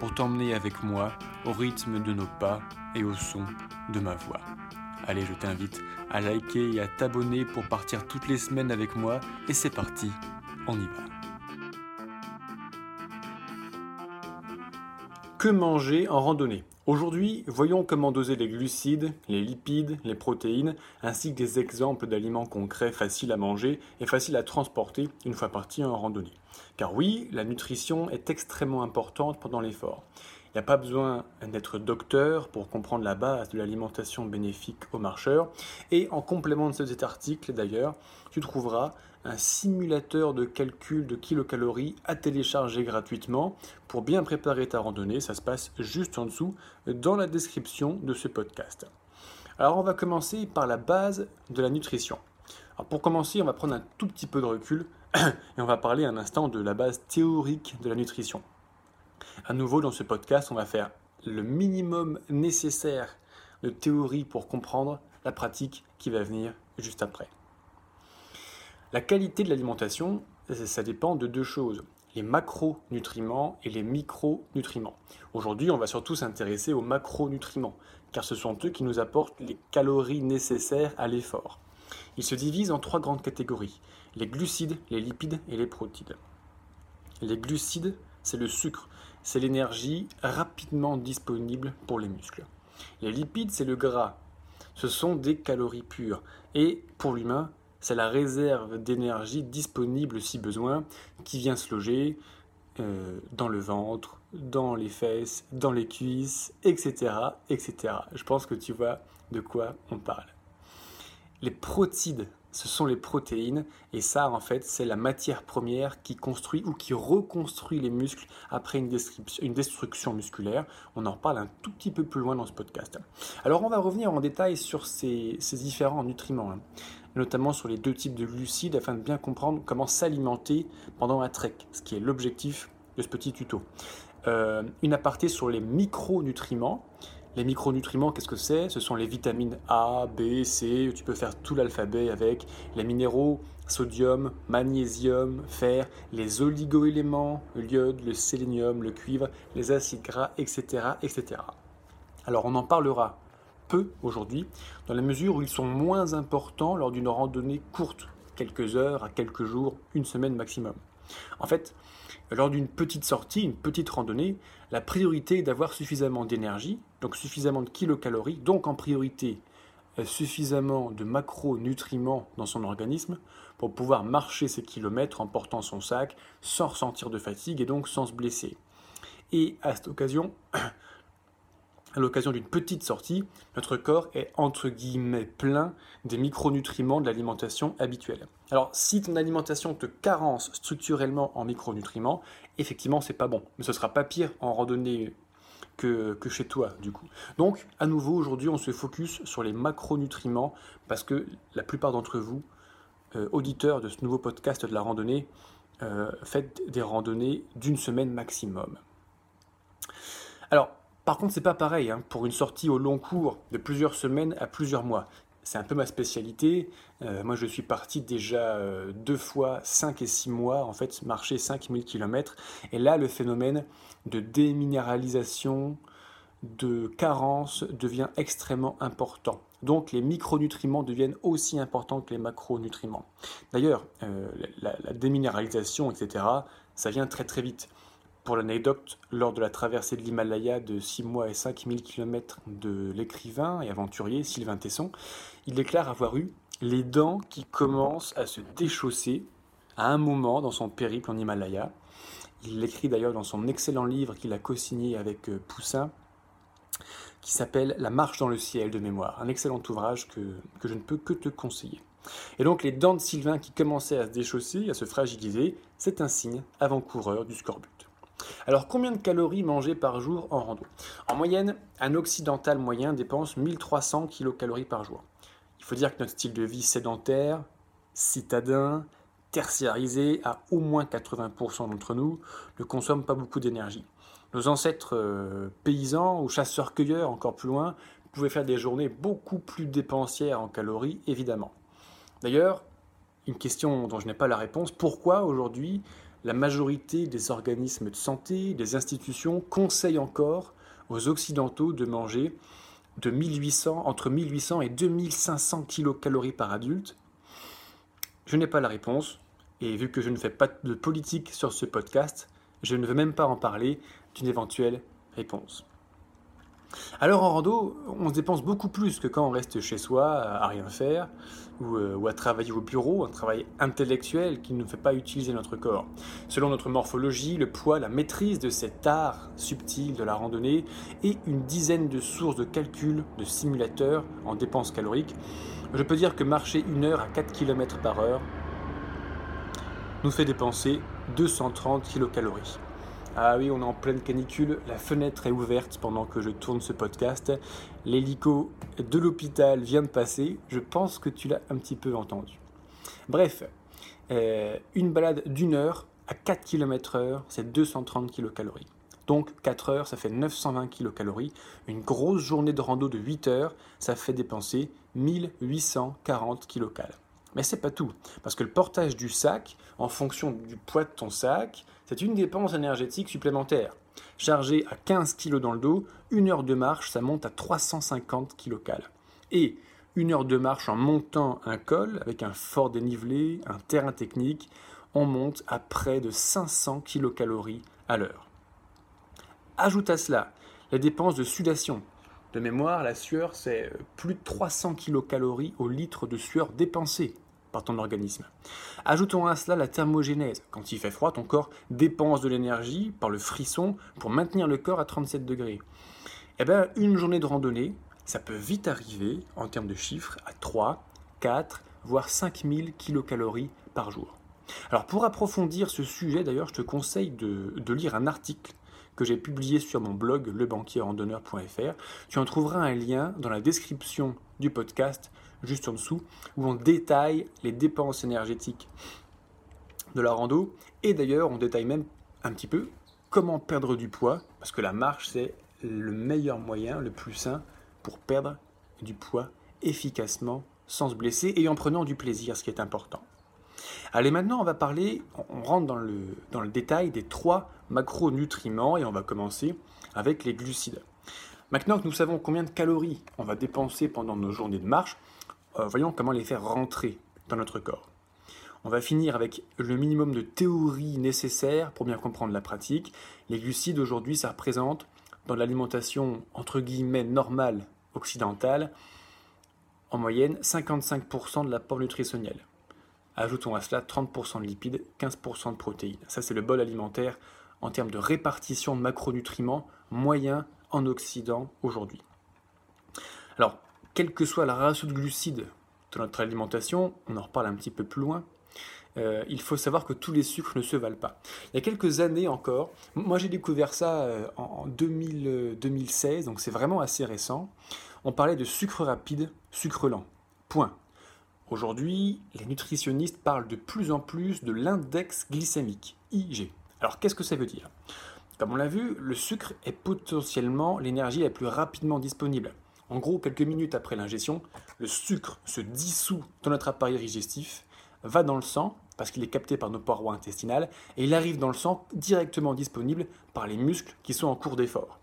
pour t'emmener avec moi au rythme de nos pas et au son de ma voix. Allez, je t'invite à liker et à t'abonner pour partir toutes les semaines avec moi et c'est parti, on y va. Que manger en randonnée? Aujourd'hui, voyons comment doser les glucides, les lipides, les protéines, ainsi que des exemples d'aliments concrets faciles à manger et faciles à transporter une fois parti en randonnée. Car oui, la nutrition est extrêmement importante pendant l'effort. Il n'y a pas besoin d'être docteur pour comprendre la base de l'alimentation bénéfique aux marcheurs. Et en complément de cet article, d'ailleurs, tu trouveras un simulateur de calcul de kilocalories à télécharger gratuitement pour bien préparer ta randonnée. Ça se passe juste en dessous dans la description de ce podcast. Alors on va commencer par la base de la nutrition. pour commencer, on va prendre un tout petit peu de recul et on va parler un instant de la base théorique de la nutrition. À nouveau, dans ce podcast, on va faire le minimum nécessaire de théorie pour comprendre la pratique qui va venir juste après. La qualité de l'alimentation, ça dépend de deux choses les macronutriments et les micronutriments. Aujourd'hui, on va surtout s'intéresser aux macronutriments, car ce sont eux qui nous apportent les calories nécessaires à l'effort. Ils se divisent en trois grandes catégories, les glucides, les lipides et les protides. Les glucides, c'est le sucre, c'est l'énergie rapidement disponible pour les muscles. Les lipides, c'est le gras. Ce sont des calories pures. Et pour l'humain, c'est la réserve d'énergie disponible si besoin qui vient se loger euh, dans le ventre, dans les fesses, dans les cuisses, etc., etc. Je pense que tu vois de quoi on parle. Les protides, ce sont les protéines, et ça, en fait, c'est la matière première qui construit ou qui reconstruit les muscles après une, destruction musculaire. On en parle un tout petit peu plus loin dans ce podcast. Alors, on va revenir en détail sur ces, différents nutriments, hein, notamment sur les deux types de glucides, afin de bien comprendre comment s'alimenter pendant un trek, ce qui est l'objectif de ce petit tuto. Euh, une aparté sur les micronutriments. Les micronutriments, qu'est-ce que c'est? Ce sont les vitamines A, B, C, tu peux faire tout l'alphabet avec, les minéraux, sodium, magnésium, fer, les oligoéléments, le iode, le sélénium, le cuivre, les acides gras, etc., etc. Alors on en parlera peu aujourd'hui, dans la mesure où ils sont moins importants lors d'une randonnée courte, quelques heures à quelques jours, une semaine maximum. En fait, lors d'une petite sortie, une petite randonnée, la priorité est d'avoir suffisamment d'énergie, donc suffisamment de kilocalories, donc en priorité euh, suffisamment de macronutriments dans son organisme pour pouvoir marcher ses kilomètres en portant son sac sans ressentir de fatigue et donc sans se blesser. Et à cette occasion, à l'occasion d'une petite sortie, notre corps est entre guillemets plein des micronutriments de l'alimentation habituelle. Alors, si ton alimentation te carence structurellement en micronutriments, effectivement, c'est pas bon. Mais ce sera pas pire en randonnée que, que chez toi, du coup. Donc, à nouveau, aujourd'hui, on se focus sur les macronutriments parce que la plupart d'entre vous, euh, auditeurs de ce nouveau podcast de la randonnée, euh, faites des randonnées d'une semaine maximum. Alors, par contre, c'est pas pareil hein, pour une sortie au long cours de plusieurs semaines à plusieurs mois. C'est un peu ma spécialité. Euh, moi, je suis parti déjà euh, deux fois 5 et 6 mois, en fait, marcher 5000 km. Et là, le phénomène de déminéralisation, de carence devient extrêmement important. Donc les micronutriments deviennent aussi importants que les macronutriments. D'ailleurs, euh, la, la, déminéralisation, etc., ça vient très très vite. Pour l'anecdote, lors de la traversée de l'Himalaya de 6 mois et 5000 km de l'écrivain et aventurier Sylvain Tesson, il déclare avoir eu les dents qui commencent à se déchausser à un moment dans son périple en Himalaya. Il l'écrit d'ailleurs dans son excellent livre qu'il a co-signé avec euh, Poussin, qui s'appelle La marche dans le ciel de mémoire, un excellent ouvrage que, que je ne peux que te conseiller. Et donc les dents de Sylvain qui commençaient à se déchausser, à se fragiliser, c'est un signe avant-coureur du scorbut. Alors combien de calories manger par jour en rando? En moyenne, un occidental moyen dépense 1300 kcal par jour. Il faut dire que notre style de vie sédentaire, citadin, tertiarisé à au moins 80% d'entre nous ne consomme pas beaucoup d'énergie. Nos ancêtres euh, paysans ou chasseurs-cueilleurs, encore plus loin, pouvaient faire des journées beaucoup plus dépensières en calories, évidemment. D'ailleurs, une question dont je n'ai pas la réponse, pourquoi aujourd'hui la majorité des organismes de santé, des institutions conseillent encore aux Occidentaux de manger de 1800, entre 1800 et 2500 kcal par adulte Je n'ai pas la réponse, et vu que je ne fais pas de politique sur ce podcast, je ne veux même pas en parler d'une éventuelle réponse. Alors en rando, on se dépense beaucoup plus que quand on reste chez soi à rien faire ou, euh, à travailler au bureau, un travail intellectuel qui ne fait pas utiliser notre corps. Selon notre morphologie, le poids, la maîtrise de cet art subtil de la randonnée et une dizaine de sources de calcul de simulateurs en dépenses caloriques, je peux dire que marcher une heure à 4 km par heure nous fait dépenser 230 kilocalories. Ah oui, on est en pleine canicule, la fenêtre est ouverte pendant que je tourne ce podcast. L'hélico de l'hôpital vient de passer, je pense que tu l'as un petit peu entendu. Bref, euh, une balade d'une heure à 4 km heure, c'est 230 kilocalories. Donc 4 heures, ça fait 920 kilocalories. Une grosse journée de rando de 8 heures, ça fait dépenser 1840 kilocalories. Mais c'est pas tout, parce que le portage du sac, en fonction du poids de ton sac, c'est une dépense énergétique supplémentaire. Chargé à 15 kg dans le dos, une heure de marche, ça monte à 350 kcal. Et une heure de marche en montant un col, avec un fort dénivelé, un terrain technique, on monte à près de 500 kcal à l'heure. Ajoute à cela les dépenses de sudation, de mémoire, la sueur, c'est euh, plus de 300 kcal au litre de sueur dépensée par ton organisme. Ajoutons à cela la thermogénèse. Quand il fait froid, ton corps dépense de l'énergie par le frisson pour maintenir le corps à 37 degrés. Eh bien, une journée de randonnée, ça peut vite arriver, en termes de chiffres, à 3, 4, voire 5000 kcal par jour. Alors pour approfondir ce sujet, d'ailleurs, je te conseille de lire un article que j'ai publié sur mon blog lebanquierrandonneur.fr. Tu en trouveras un lien dans la description du podcast, juste en dessous, où on détaille les dépenses énergétiques de la rando. Et d'ailleurs, on détaille même un petit peu comment perdre du poids, parce que la marche, c'est le meilleur moyen, le plus sain pour perdre du poids efficacement, sans se blesser et en prenant du plaisir, ce qui est important. Allez, maintenant, on va parler, on rentre dans le, dans le détail des trois macronutriments et on va commencer avec les glucides. Maintenant que nous savons combien de calories on va dépenser pendant nos journées de marche, euh, voyons comment les faire rentrer dans notre corps. On va finir avec le minimum de théorie nécessaire pour bien comprendre la pratique. Les glucides aujourd'hui, ça représente dans l'alimentation entre guillemets normale occidentale, en moyenne 55% de l'apport nutritionnel. Ajoutons à cela 30% de lipides, 15% de protéines. Ça, c'est le bol alimentaire en termes de répartition de macronutriments moyen en Occident aujourd'hui. Alors, quelle que soit la ratio de glucides de notre alimentation, on en reparle un petit peu plus loin, euh, il faut savoir que tous les sucres ne se valent pas. Il y a quelques années encore, moi j'ai découvert ça euh, en 2016, donc c'est vraiment assez récent, on parlait de sucre rapide, sucre lent. Point. Aujourd'hui, les nutritionnistes parlent de plus en plus de l'index glycémique, IG. Alors qu'est-ce que ça veut dire? Comme on l'a vu, le sucre est potentiellement l'énergie la plus rapidement disponible. En gros, quelques minutes après l'ingestion, le sucre se dissout dans notre appareil digestif, va dans le sang, parce qu'il est capté par nos parois intestinales, et il arrive dans le sang directement disponible par les muscles qui sont en cours d'effort.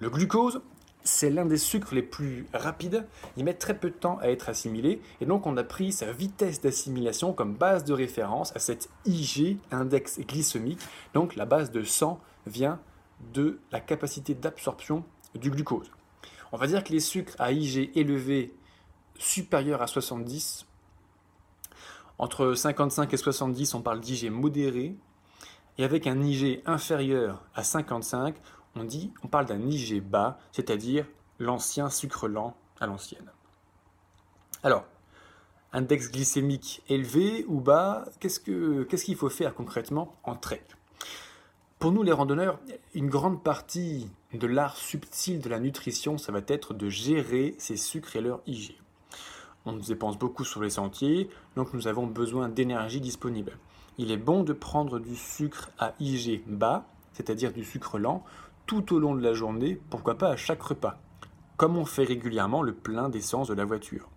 Le glucose, c'est l'un des sucres les plus rapides, il met très peu de temps à être assimilé, et donc on a pris sa vitesse d'assimilation comme base de référence à cet IG, index glycémique, donc la base de 100 vient de la capacité d'absorption du glucose. On va dire que les sucres à IG élevé supérieurs à 70, entre 55 et 70 on parle d'IG modéré, et avec un IG inférieur à 55, on dit, on parle d'un IG bas, c'est-à-dire l'ancien sucre lent à l'ancienne. Alors, index glycémique élevé ou bas, qu'est-ce qu'il faut faire concrètement en trek Pour nous les randonneurs, une grande partie de l'art subtil de la nutrition, ça va être de gérer ces sucres et leur IG. On dépense beaucoup sur les sentiers, donc nous avons besoin d'énergie disponible. Il est bon de prendre du sucre à IG bas, c'est-à-dire du sucre lent, tout au long de la journée, pourquoi pas à chaque repas, comme on fait régulièrement le plein d'essence de la voiture.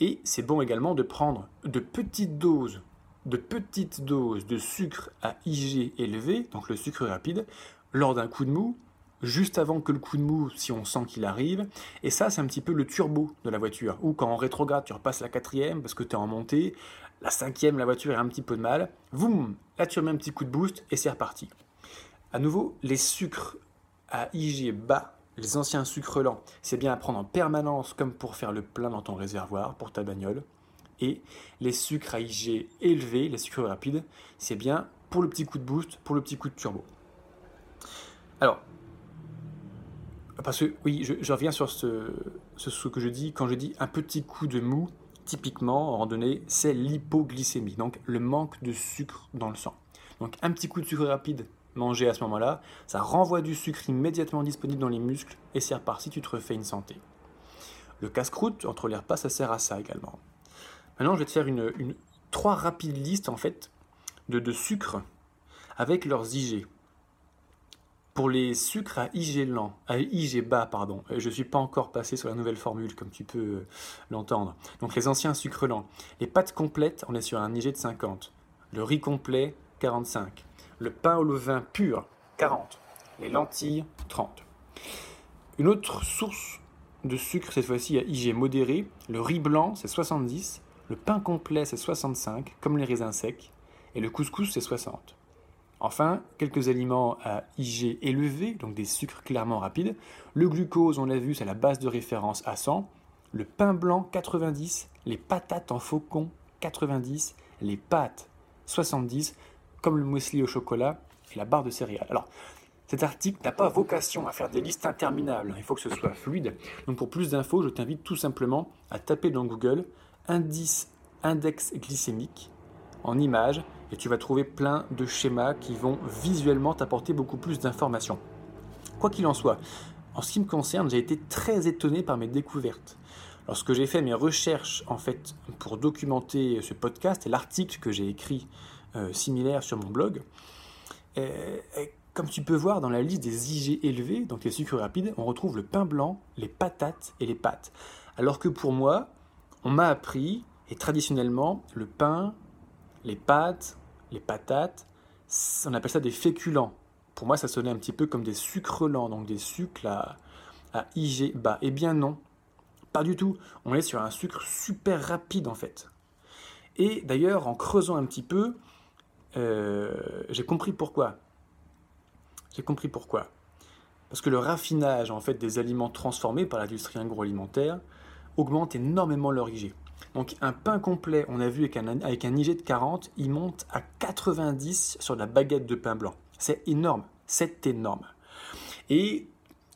Et c'est bon également de prendre de petites doses de petites doses de sucre à IG élevé, donc le sucre rapide, lors d'un coup de mou, juste avant que le coup de mou, si on sent qu'il arrive. Et ça, c'est un petit peu le turbo de la voiture. Ou quand en rétrograde, tu repasses la quatrième parce que tu es en montée, la cinquième, la voiture a un petit peu de mal. Voum, là tu remets un petit coup de boost et c'est reparti. À nouveau, les sucres à IG bas, les anciens sucres lents, c'est bien à prendre en permanence comme pour faire le plein dans ton réservoir pour ta bagnole. Et les sucres à IG élevés, les sucres rapides, c'est bien pour le petit coup de boost, pour le petit coup de turbo. Alors, parce que oui, je, reviens sur ce, que je dis, quand je dis un petit coup de mou, typiquement en randonnée, c'est l'hypoglycémie, donc le manque de sucre dans le sang. Donc un petit coup de sucre rapide mangé à ce moment-là, ça renvoie du sucre immédiatement disponible dans les muscles et c'est reparti, tu te refais une santé. Le casse-croûte, entre les repas, ça sert à ça également. Maintenant, je vais te faire une, trois rapides listes en fait de, de sucres avec leurs IG. Pour les sucres à IG lent, à IG bas, pardon, euh, je ne suis pas encore passé sur la nouvelle formule, comme tu peux euh, l'entendre. Donc les anciens sucres lents. Les pâtes complètes, on est sur un IG de 50. Le riz complet, 45. Le pain au levain pur, 40. Les lentilles, 30. Une autre source de sucre, cette fois-ci à IG modéré, le riz blanc, c'est 70. Le pain complet, c'est 65, comme les raisins secs, et le couscous, c'est 60. Enfin, quelques aliments à IG élevé, donc des sucres clairement rapides. Le glucose, on l'a vu, c'est la base de référence à 100. Le pain blanc, 90. Les patates en faucon, 90. Les pâtes, 70. Comme le muesli au chocolat et la barre de céréales. Alors, cet article n'a pas vocation à faire des listes interminables. Il faut que ce soit fluide. Donc, pour plus d'infos, je t'invite tout simplement à taper dans Google indice, index glycémique en image et tu vas trouver plein de schémas qui vont visuellement t'apporter beaucoup plus d'informations. Quoi qu'il en soit, en ce qui me concerne, j'ai été très étonné par mes découvertes. Lorsque j'ai fait mes recherches en fait pour documenter ce podcast et l'article que j'ai écrit euh, similaire sur mon blog, euh, comme tu peux voir dans la liste des IG élevés, donc les sucres rapides, on retrouve le pain blanc, les patates et les pâtes. Alors que pour moi, on m'a appris, et traditionnellement, le pain, les pâtes, les patates, on appelle ça des féculents. Pour moi, ça sonnait un petit peu comme des sucres lents, donc des sucres à, IG bas. Eh bien non, pas du tout. On est sur un sucre super rapide en fait. Et d'ailleurs, en creusant un petit peu, euh, j'ai compris pourquoi. J'ai compris pourquoi. Parce que le raffinage en fait des aliments transformés par l'industrie agroalimentaire augmente énormément leur IG. Donc un pain complet, on a vu avec un, avec un IG de 40, il monte à 90 sur la baguette de pain blanc. C'est énorme, c'est énorme. Et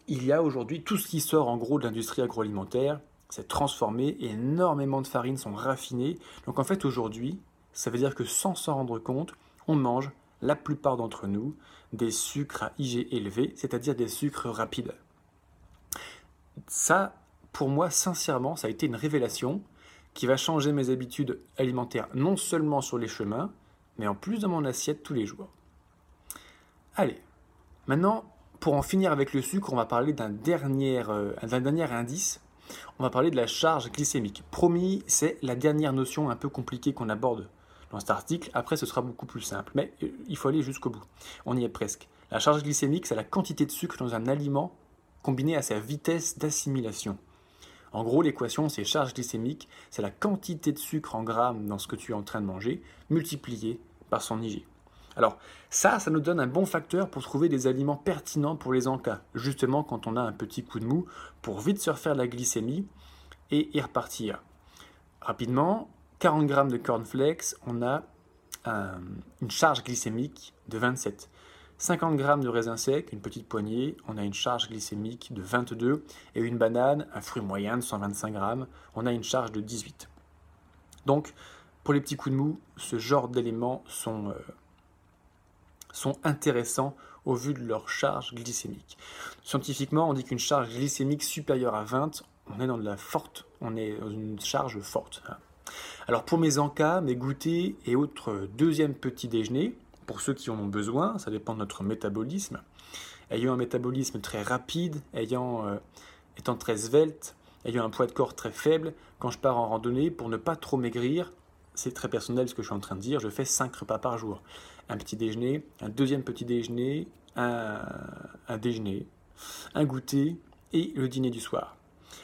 il y a aujourd'hui tout ce qui sort en gros de l'industrie agroalimentaire, c'est transformé, énormément de farines sont raffinées. Donc en fait aujourd'hui, ça veut dire que sans s'en rendre compte, on mange, la plupart d'entre nous, des sucres à IG élevé, c'est-à-dire des sucres rapides. Ça, pour moi, sincèrement, ça a été une révélation qui va changer mes habitudes alimentaires, non seulement sur les chemins, mais en plus dans mon assiette tous les jours. Allez, maintenant, pour en finir avec le sucre, on va parler d'un dernier, euh, dernier indice. On va parler de la charge glycémique. Promis, c'est la dernière notion un peu compliquée qu'on aborde dans cet article. Après, ce sera beaucoup plus simple, mais euh, il faut aller jusqu'au bout. On y est presque. La charge glycémique, c'est la quantité de sucre dans un aliment combinée à sa vitesse d'assimilation. En gros, l'équation, c'est charge glycémique, c'est la quantité de sucre en grammes dans ce que tu es en train de manger, multiplié par son IG. Alors, ça, ça nous donne un bon facteur pour trouver des aliments pertinents pour les encas, justement quand on a un petit coup de mou, pour vite se refaire la glycémie et y repartir. Rapidement, 40 g de cornflakes, on a une charge glycémique de 27. 50 g de raisin sec, une petite poignée, on a une charge glycémique de 22, et une banane, un fruit moyen de 125 g, on a une charge de 18. Donc, pour les petits coups de mou, ce genre d'éléments sont, euh, sont intéressants au vu de leur charge glycémique. Scientifiquement, on dit qu'une charge glycémique supérieure à 20, on est dans de la forte, on est dans une charge forte. Hein. Alors pour mes encas, mes goûters et autres deuxième petit déjeuner, pour ceux qui en ont besoin, ça dépend de notre métabolisme. Ayant un métabolisme très rapide, ayant, euh, étant très svelte, ayant un poids de corps très faible, quand je pars en randonnée, pour ne pas trop maigrir, c'est très personnel ce que je suis en train de dire, je fais 5 repas par jour. Un petit déjeuner, un deuxième petit déjeuner, un, un déjeuner, un goûter et le dîner du soir.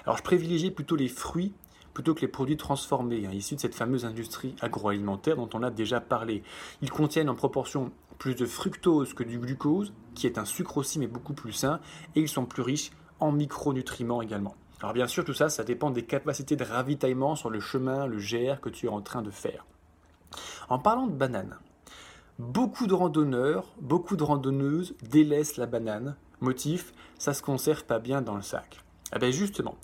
Alors je privilégie plutôt les fruits plutôt que les produits transformés, hein, issus de cette fameuse industrie agroalimentaire dont on a déjà parlé. Ils contiennent en proportion plus de fructose que du glucose, qui est un sucre aussi mais beaucoup plus sain, et ils sont plus riches en micronutriments également. Alors bien sûr, tout ça, ça dépend des capacités de ravitaillement sur le chemin, le GR que tu es en train de faire. En parlant de banane, beaucoup de randonneurs, beaucoup de randonneuses délaissent la banane. Motif, ça se conserve pas bien dans le sac. Eh bien justement,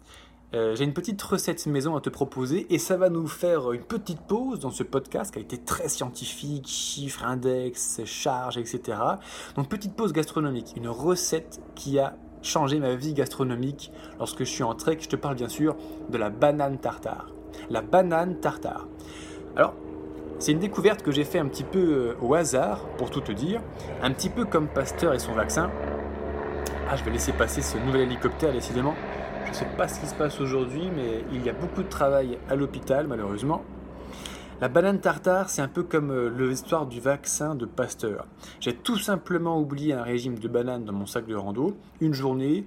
euh, j'ai une petite recette maison à te proposer et ça va nous faire une petite pause dans ce podcast qui a été très scientifique, chiffres, index, charges, etc. Donc petite pause gastronomique, une recette qui a changé ma vie gastronomique lorsque je suis en trek. Je te parle bien sûr de la banane tartare. La banane tartare. Alors, c'est une découverte que j'ai fait un petit peu euh, au hasard, pour tout te dire, un petit peu comme Pasteur et son vaccin. Ah, je vais laisser passer ce nouvel hélicoptère, décidément. Je ne sais pas ce qui se passe aujourd'hui, mais il y a beaucoup de travail à l'hôpital, malheureusement. La banane tartare, c'est un peu comme euh, l'histoire du vaccin de Pasteur. J'ai tout simplement oublié un régime de bananes dans mon sac de rando, une journée,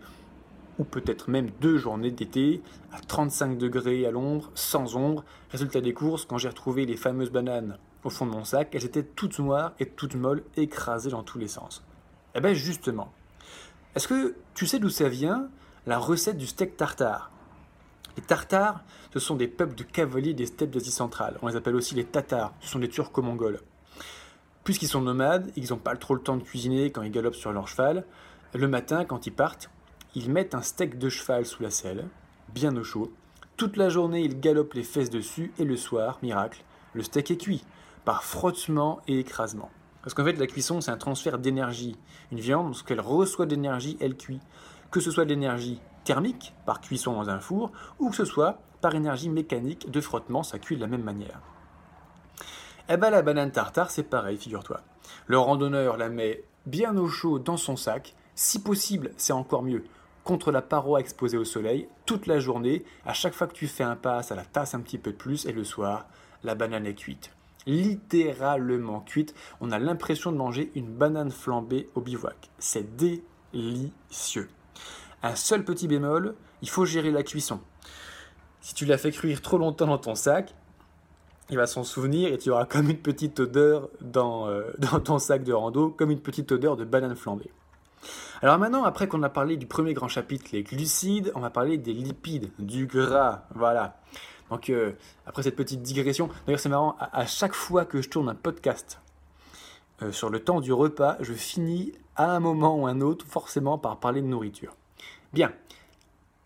ou peut-être même deux journées d'été, à 35 degrés à l'ombre, sans ombre. Résultat des courses, quand j'ai retrouvé les fameuses bananes au fond de mon sac, elles étaient toutes noires et toutes molles, écrasées dans tous les sens. Eh bien justement, est-ce que tu sais d'où ça vient? La recette du steak tartare. Les Tartares, ce sont des peuples de cavaliers des steppes d'Asie centrale. On les appelle aussi les Tatars, ce sont des Turcs-mongols. Puisqu'ils sont nomades ils n'ont pas trop le temps de cuisiner quand ils galopent sur leur cheval, le matin, quand ils partent, ils mettent un steak de cheval sous la selle, bien au chaud. Toute la journée, ils galopent les fesses dessus et le soir, miracle, le steak est cuit, par frottement et écrasement. Parce qu'en fait, la cuisson, c'est un transfert d'énergie. Une viande, lorsqu'elle reçoit d'énergie, elle cuit que ce soit de l'énergie thermique, par cuisson dans un four, ou que ce soit par énergie mécanique de frottement, ça cuit de la même manière. Eh bien la banane tartare, c'est pareil, figure-toi. Le randonneur la met bien au chaud dans son sac, si possible, c'est encore mieux, contre la paroi exposée au soleil, toute la journée, à chaque fois que tu fais un pas, ça la tasse un petit peu plus, et le soir, la banane est cuite. Littéralement cuite, on a l'impression de manger une banane flambée au bivouac. C'est délicieux. Un seul petit bémol, il faut gérer la cuisson. Si tu l'as fait cuire trop longtemps dans ton sac, il va s'en souvenir et tu auras comme une petite odeur dans, euh, dans ton sac de rando, comme une petite odeur de banane flambée. Alors maintenant, après qu'on a parlé du premier grand chapitre, les glucides, on va parler des lipides, du gras, voilà. Donc euh, après cette petite digression, d'ailleurs c'est marrant, à, chaque fois que je tourne un podcast euh, sur le temps du repas, je finis à un moment ou un autre forcément par parler de nourriture. Bien.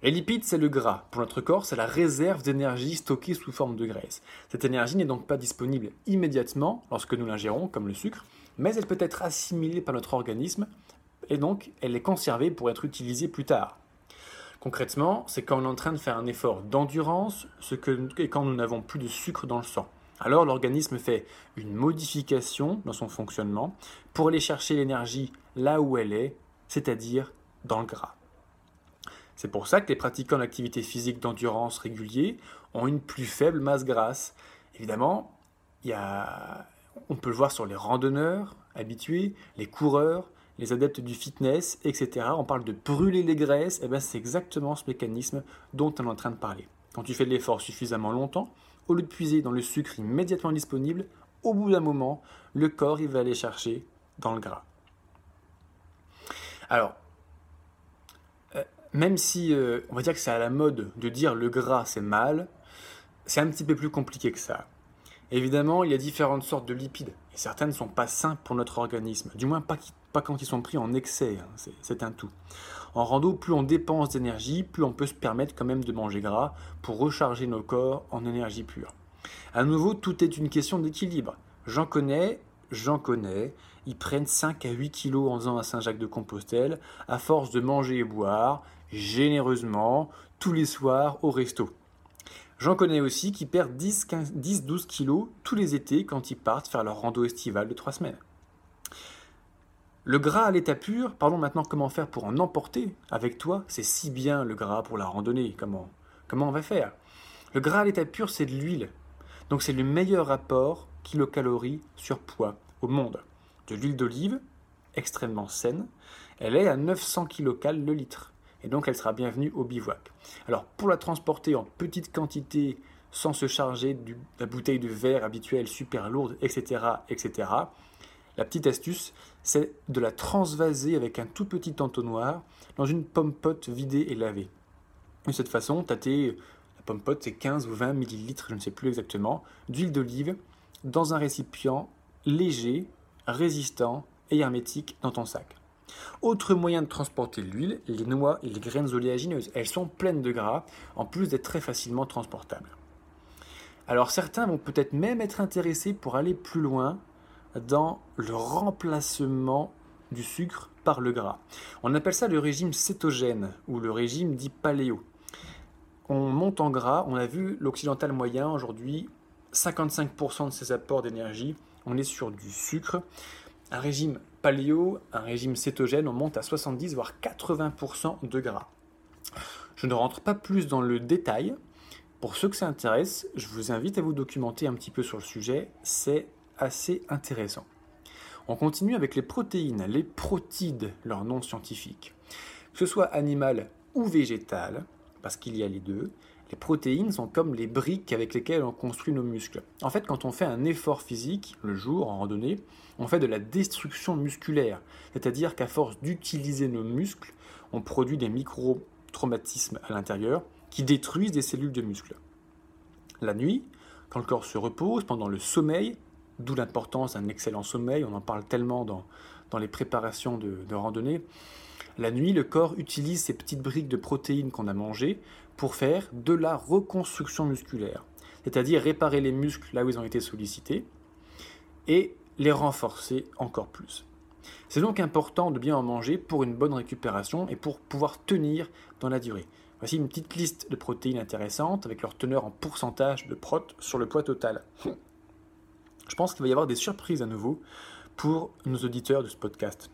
Les lipides, c'est le gras. Pour notre corps, c'est la réserve d'énergie stockée sous forme de graisse. Cette énergie n'est donc pas disponible immédiatement lorsque nous l'ingérons, comme le sucre, mais elle peut être assimilée par notre organisme et donc elle est conservée pour être utilisée plus tard. Concrètement, c'est quand on est en train de faire un effort d'endurance et quand nous n'avons plus de sucre dans le sang. Alors l'organisme fait une modification dans son fonctionnement pour aller chercher l'énergie là où elle est, c'est-à-dire dans le gras. C'est pour ça que les pratiquants d'activité physique d'endurance régulier ont une plus faible masse grasse. Évidemment, y on peut le voir sur les randonneurs habitués, les coureurs, les adeptes du fitness, etc. On parle de brûler les graisses, et bien c'est exactement ce mécanisme dont on est en train de parler. Quand tu fais de l'effort suffisamment longtemps, au lieu de puiser dans le sucre immédiatement disponible, au bout d'un moment, le corps il va aller chercher dans le gras. Alors, même si euh, on va dire que c'est à la mode de dire le gras c'est mal, c'est un petit peu plus compliqué que ça. Évidemment, il y a différentes sortes de lipides, et certains ne sont pas sains pour notre organisme, du moins pas, quand ils sont pris en excès, hein, c'est un tout. En rando, plus on dépense d'énergie, plus on peut se permettre quand même de manger gras pour recharger nos corps en énergie pure. À nouveau, tout est une question d'équilibre. J'en connais, j'en connais, ils prennent 5 à 8 kilos en faisant à Saint-Jacques-de-Compostelle, à force de manger et boire, généreusement, tous les soirs au resto. J'en connais aussi qui perdent 10-12 kilos tous les étés quand ils partent faire leur rando estivale de 3 semaines. Le gras à l'état pur, parlons maintenant comment faire pour en emporter avec toi? C'est si bien le gras pour la randonnée. Comment, comment on va faire? Le gras à l'état pur, c'est de l'huile. Donc c'est le meilleur rapport kilocalories sur poids au monde. De l'huile d'olive, extrêmement saine, elle est à 900 kcal le litre. Et donc elle sera bienvenue au bivouac. Alors pour la transporter en petite quantité, sans se charger de la bouteille de verre habituelle super lourde, etc., etc., la petite astuce, c'est de la transvaser avec un tout petit entonnoir dans une pomme pote vidée et lavée. De cette façon, tu tes, la pomme c'est 15 ou 20 millilitres, je ne sais plus exactement, d'huile d'olive dans un récipient léger, résistant et hermétique dans ton sac. Autre moyen de transporter l'huile, les noix et les graines oléagineuses. Elles sont pleines de gras, en plus d'être très facilement transportables. Alors certains vont peut-être même être intéressés pour aller plus loin dans le remplacement du sucre par le gras. On appelle ça le régime cétogène ou le régime dit paléo. On monte en gras, on a vu l'occidental moyen aujourd'hui 55% de ses apports d'énergie, on est sur du sucre. Un régime paléo, un régime cétogène, on monte à 70 voire 80% de gras. Je ne rentre pas plus dans le détail. Pour ceux que ça intéresse, je vous invite à vous documenter un petit peu sur le sujet, c'est assez intéressant. On continue avec les protéines, les protides, leur nom scientifique. Que ce soit animal ou végétal, parce qu'il y a les deux, les protéines sont comme les briques avec lesquelles on construit nos muscles. En fait, quand on fait un effort physique, le jour, en randonnée, on fait de la destruction musculaire. C'est-à-dire qu'à force d'utiliser nos muscles, on produit des micro-traumatismes à l'intérieur qui détruisent des cellules de muscles. La nuit, quand le corps se repose, pendant le sommeil, d'où l'importance d'un excellent sommeil, on en parle tellement dans, dans les préparations de, de randonnée, la nuit, le corps utilise ces petites briques de protéines qu'on a mangées pour faire de la reconstruction musculaire, c'est-à-dire réparer les muscles là où ils ont été sollicités et les renforcer encore plus. C'est donc important de bien en manger pour une bonne récupération et pour pouvoir tenir dans la durée. Voici une petite liste de protéines intéressantes avec leur teneur en pourcentage de prot sur le poids total. Je pense qu'il va y avoir des surprises à nouveau pour nos auditeurs de ce podcast.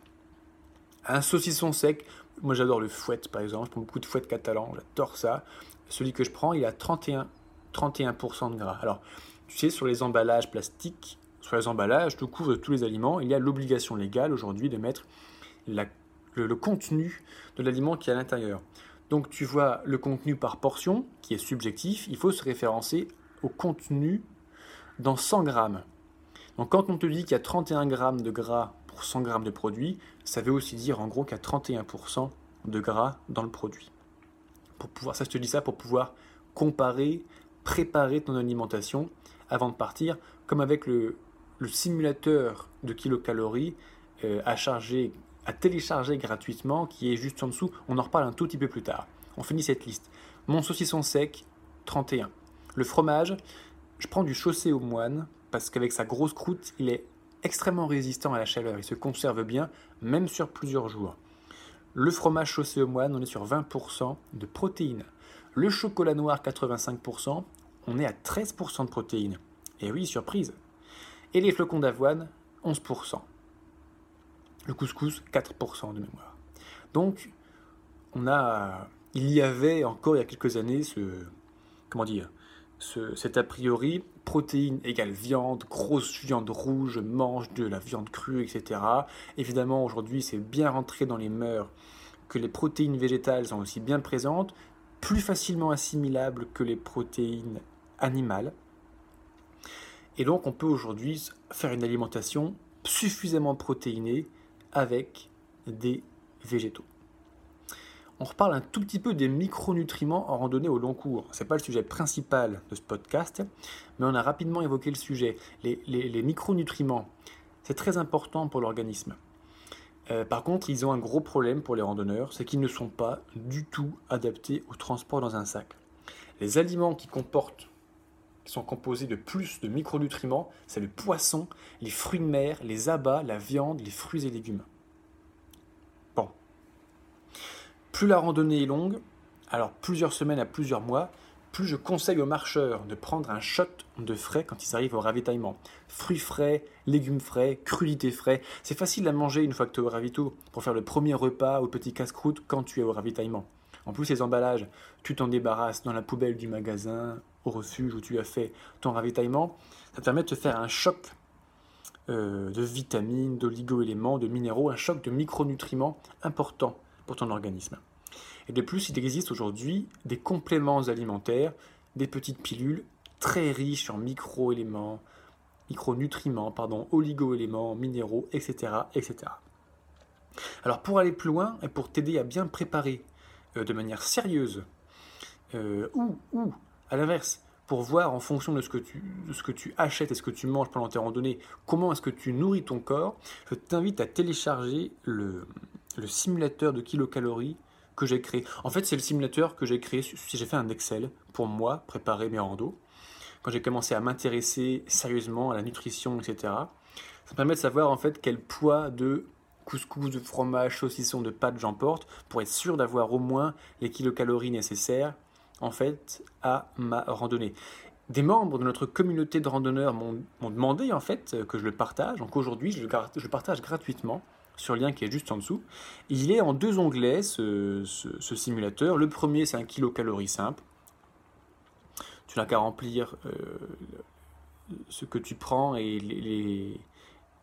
Un saucisson sec, moi j'adore le fouet par exemple, je prends beaucoup de fouet catalan, j'adore ça. Celui que je prends, il a 31, 31% de gras. Alors, tu sais, sur les emballages plastiques, sur les emballages, tout couvre tous les aliments, il y a l'obligation légale aujourd'hui de mettre le, le, contenu de l'aliment qui est à l'intérieur. Donc tu vois le contenu par portion, qui est subjectif, il faut se référencer au contenu dans 100 grammes. Donc quand on te dit qu'il y a 31 grammes de gras 100 g de produit, ça veut aussi dire en gros qu'il y a 31% de gras dans le produit. Pour pouvoir, ça je te dis ça pour pouvoir comparer, préparer ton alimentation avant de partir, comme avec le, simulateur de kilocalories euh, à charger, à télécharger gratuitement, qui est juste en dessous. On en reparle un tout petit peu plus tard. On finit cette liste. Mon saucisson sec, 31. Le fromage, je prends du chaussé au moine parce qu'avec sa grosse croûte, il est extrêmement résistant à la chaleur, il se conserve bien, même sur plusieurs jours. Le fromage chaussé au moine, on est sur 20% de protéines. Le chocolat noir, 85%, on est à 13% de protéines. Et oui, surprise. Et les flocons d'avoine, 11%. Le couscous, 4% de mémoire. Donc, on a, il y avait encore il y a quelques années ce, comment dire, cet a priori, protéines égale viande, grosse viande rouge, mange de la viande crue, etc. Évidemment, aujourd'hui, c'est bien rentré dans les mœurs que les protéines végétales sont aussi bien présentes, plus facilement assimilables que les protéines animales. Et donc, on peut aujourd'hui faire une alimentation suffisamment protéinée avec des végétaux on reparle un tout petit peu des micronutriments en randonnée au long cours. Ce n'est pas le sujet principal de ce podcast, mais on a rapidement évoqué le sujet. Les, micronutriments, c'est très important pour l'organisme. Euh, par contre, ils ont un gros problème pour les randonneurs, c'est qu'ils ne sont pas du tout adaptés au transport dans un sac. Les aliments qui comportent qui sont composés de plus de micronutriments, c'est le poisson, les fruits de mer, les abats, la viande, les fruits et légumes. Bon. Plus la randonnée est longue, alors plusieurs semaines à plusieurs mois, plus je conseille aux marcheurs de prendre un shot de frais quand ils arrivent au ravitaillement. Fruits frais, légumes frais, crudités frais. C'est facile à manger une fois que tu es au ravito pour faire le premier repas au petit casse-croûte quand tu es au ravitaillement. En plus, les emballages, tu t'en débarrasses dans la poubelle du magasin, au refuge où tu as fait ton ravitaillement. Ça te permet de te faire un choc euh, de vitamines, d'oligo-éléments, de minéraux, un choc de micronutriments important pour ton organisme. Et de plus, il existe aujourd'hui des compléments alimentaires, des petites pilules très riches en micro-éléments, micronutriments, pardon, oligo-éléments, minéraux, etc.. Alors pour aller plus loin et pour t'aider à bien préparer euh, de manière sérieuse, euh, ou, ou à l'inverse, pour voir en fonction de ce, que tu, de ce que tu achètes et ce que tu manges pendant tes randonnées, comment est-ce que tu nourris ton corps, je t'invite à télécharger le, le simulateur de kilocalories que j'ai créé. En fait, c'est le simulateur que j'ai créé si j'ai fait un Excel pour moi, préparer mes randos. Quand j'ai commencé à m'intéresser sérieusement à la nutrition, etc. Ça me permet de savoir en fait quel poids de couscous, de fromage, saucisson, de pâtes j'emporte pour être sûr d'avoir au moins les kilocalories nécessaires en fait à ma randonnée. Des membres de notre communauté de randonneurs m'ont demandé en fait que je le partage. Donc aujourd'hui, je le partage gratuitement sur le lien qui est juste en dessous. Il est en deux onglets, ce, simulateur. Le premier, c'est un kilocalorie simple. Tu n'as qu'à remplir euh, ce que tu prends et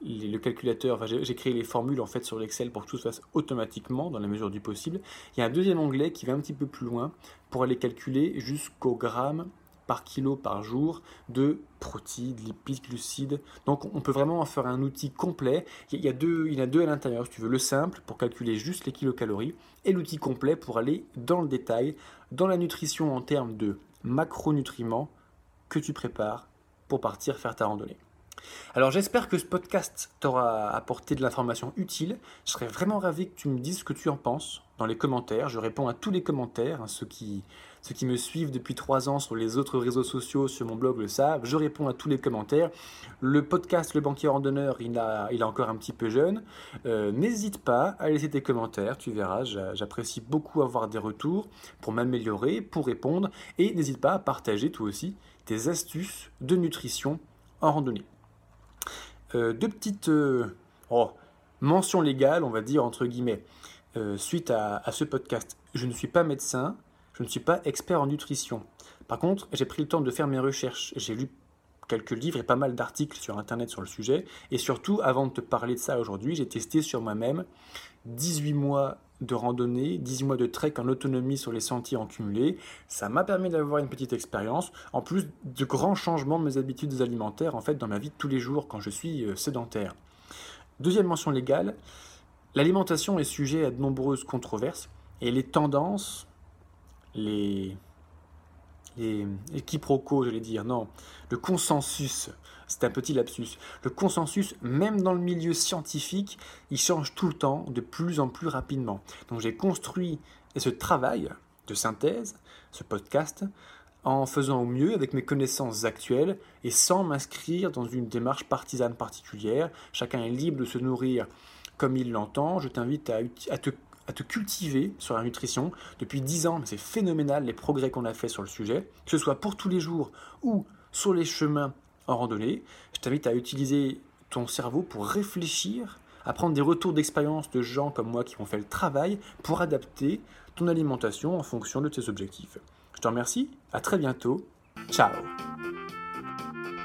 le calculateur. j'ai créé les formules en fait sur l'Excel pour que tout se fasse automatiquement dans la mesure du possible. Il y a un deuxième onglet qui va un petit peu plus loin pour aller calculer jusqu'au gramme par kilo par jour de protéines, lipides, glucides. Donc on peut vraiment en faire un outil complet. Il y a deux, il y a deux à l'intérieur, si tu veux. Le simple pour calculer juste les kilocalories et l'outil complet pour aller dans le détail, dans la nutrition en termes de macronutriments que tu prépares pour partir faire ta randonnée. Alors j'espère que ce podcast t'aura apporté de l'information utile. Je serais vraiment ravi que tu me dises ce que tu en penses dans les commentaires. Je réponds à tous les commentaires. Hein, ceux, qui, ceux qui me suivent depuis trois ans sur les autres réseaux sociaux, sur mon blog le savent. Je réponds à tous les commentaires. Le podcast Le banquier randonneur, il, a, il est encore un petit peu jeune. Euh, n'hésite pas à laisser tes commentaires. Tu verras, j'apprécie beaucoup avoir des retours pour m'améliorer, pour répondre. Et n'hésite pas à partager toi aussi tes astuces de nutrition en randonnée. Euh, deux petites euh, oh, mentions légales, on va dire, entre guillemets, euh, suite à, ce podcast. Je ne suis pas médecin, je ne suis pas expert en nutrition. Par contre, j'ai pris le temps de faire mes recherches. J'ai lu quelques livres et pas mal d'articles sur Internet sur le sujet. Et surtout, avant de te parler de ça aujourd'hui, j'ai testé sur moi-même 18 mois de randonnée, 18 mois de trek en autonomie sur les sentiers en cumulé. Ça m'a permis d'avoir une petite expérience, en plus de grands changements de mes habitudes alimentaires en fait dans ma vie de tous les jours quand je suis euh, sédentaire. Deuxième mention légale, l'alimentation est sujet à de nombreuses controverses et les tendances, les les, les quiproquos, j'allais dire, non, le consensus, c'est un petit lapsus. Le consensus, même dans le milieu scientifique, il change tout le temps, de plus en plus rapidement. Donc j'ai construit ce travail de synthèse, ce podcast, en faisant au mieux avec mes connaissances actuelles et sans m'inscrire dans une démarche partisane particulière. Chacun est libre de se nourrir comme il l'entend. Je t'invite à te à te cultiver sur la nutrition. Depuis 10 ans, c'est phénoménal les progrès qu'on a fait sur le sujet, que ce soit pour tous les jours ou sur les chemins en randonnée. Je t'invite à utiliser ton cerveau pour réfléchir, à prendre des retours d'expérience de gens comme moi qui ont fait le travail pour adapter ton alimentation en fonction de tes objectifs. Je te remercie, à très bientôt, ciao